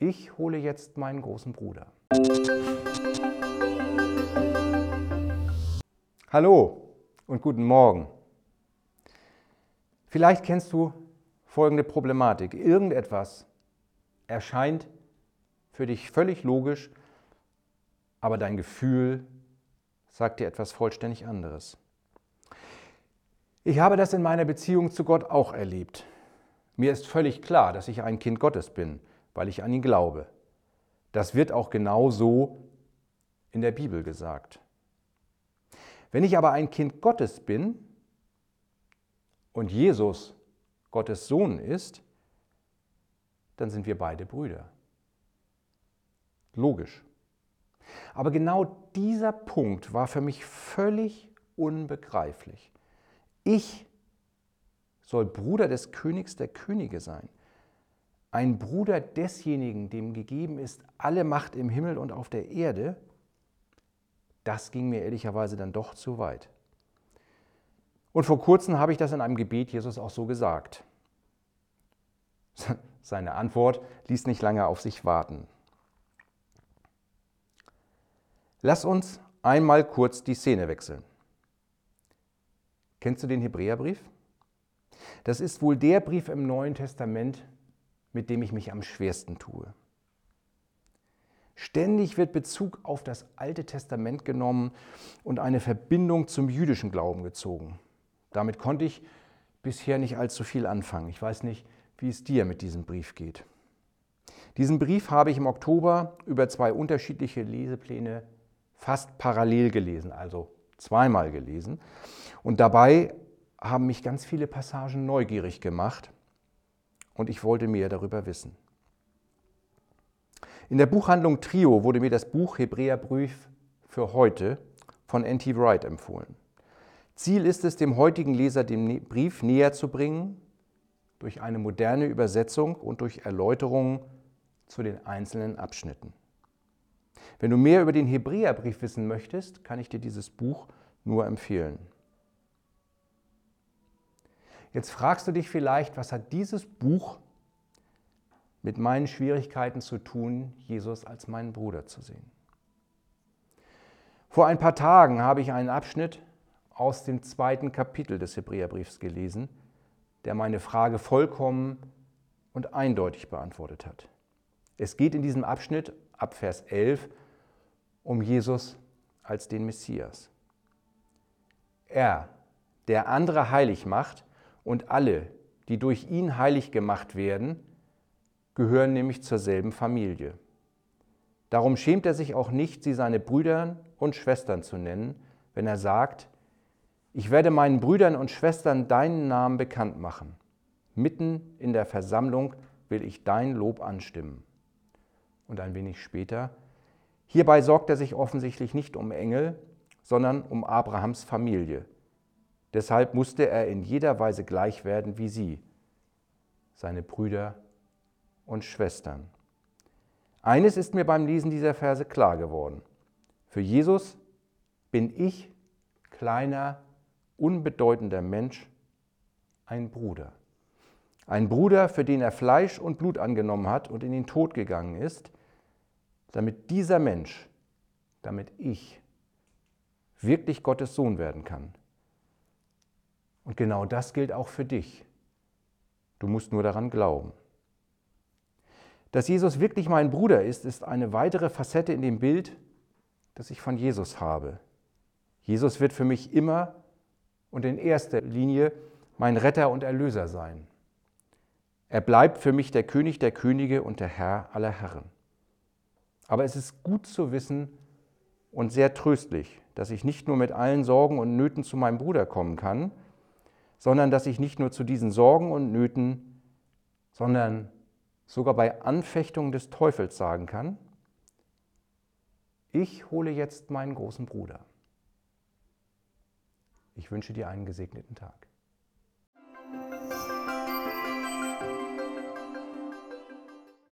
Ich hole jetzt meinen großen Bruder. Hallo und guten Morgen. Vielleicht kennst du folgende Problematik. Irgendetwas erscheint für dich völlig logisch, aber dein Gefühl sagt dir etwas vollständig anderes. Ich habe das in meiner Beziehung zu Gott auch erlebt. Mir ist völlig klar, dass ich ein Kind Gottes bin, weil ich an ihn glaube. Das wird auch genau so in der Bibel gesagt. Wenn ich aber ein Kind Gottes bin und Jesus Gottes Sohn ist, dann sind wir beide Brüder. Logisch. Aber genau dieser Punkt war für mich völlig unbegreiflich. Ich soll Bruder des Königs der Könige sein. Ein Bruder desjenigen, dem gegeben ist alle Macht im Himmel und auf der Erde. Das ging mir ehrlicherweise dann doch zu weit. Und vor kurzem habe ich das in einem Gebet Jesus auch so gesagt. Seine Antwort ließ nicht lange auf sich warten. Lass uns einmal kurz die Szene wechseln. Kennst du den Hebräerbrief? Das ist wohl der Brief im Neuen Testament, mit dem ich mich am schwersten tue. Ständig wird Bezug auf das Alte Testament genommen und eine Verbindung zum jüdischen Glauben gezogen. Damit konnte ich bisher nicht allzu viel anfangen. Ich weiß nicht, wie es dir mit diesem Brief geht. Diesen Brief habe ich im Oktober über zwei unterschiedliche Lesepläne fast parallel gelesen, also zweimal gelesen. Und dabei haben mich ganz viele Passagen neugierig gemacht und ich wollte mehr darüber wissen. In der Buchhandlung Trio wurde mir das Buch Hebräerbrief für heute von N.T. Wright empfohlen. Ziel ist es, dem heutigen Leser den Brief näher zu bringen durch eine moderne Übersetzung und durch Erläuterungen zu den einzelnen Abschnitten. Wenn du mehr über den Hebräerbrief wissen möchtest, kann ich dir dieses Buch nur empfehlen. Jetzt fragst du dich vielleicht, was hat dieses Buch mit meinen Schwierigkeiten zu tun, Jesus als meinen Bruder zu sehen? Vor ein paar Tagen habe ich einen Abschnitt aus dem zweiten Kapitel des Hebräerbriefs gelesen, der meine Frage vollkommen und eindeutig beantwortet hat. Es geht in diesem Abschnitt ab Vers 11 um Jesus als den Messias. Er, der andere heilig macht und alle, die durch ihn heilig gemacht werden, gehören nämlich zur selben Familie. Darum schämt er sich auch nicht, sie seine Brüder und Schwestern zu nennen, wenn er sagt, ich werde meinen Brüdern und Schwestern deinen Namen bekannt machen. Mitten in der Versammlung will ich dein Lob anstimmen. Und ein wenig später, hierbei sorgt er sich offensichtlich nicht um Engel, sondern um Abrahams Familie. Deshalb musste er in jeder Weise gleich werden wie sie, seine Brüder und Schwestern. Eines ist mir beim Lesen dieser Verse klar geworden. Für Jesus bin ich, kleiner, unbedeutender Mensch, ein Bruder. Ein Bruder, für den er Fleisch und Blut angenommen hat und in den Tod gegangen ist, damit dieser Mensch, damit ich wirklich Gottes Sohn werden kann. Und genau das gilt auch für dich. Du musst nur daran glauben. Dass Jesus wirklich mein Bruder ist, ist eine weitere Facette in dem Bild, das ich von Jesus habe. Jesus wird für mich immer und in erster Linie mein Retter und Erlöser sein. Er bleibt für mich der König der Könige und der Herr aller Herren. Aber es ist gut zu wissen und sehr tröstlich, dass ich nicht nur mit allen Sorgen und Nöten zu meinem Bruder kommen kann, sondern dass ich nicht nur zu diesen Sorgen und Nöten, sondern sogar bei Anfechtungen des Teufels sagen kann, ich hole jetzt meinen großen Bruder. Ich wünsche dir einen gesegneten Tag.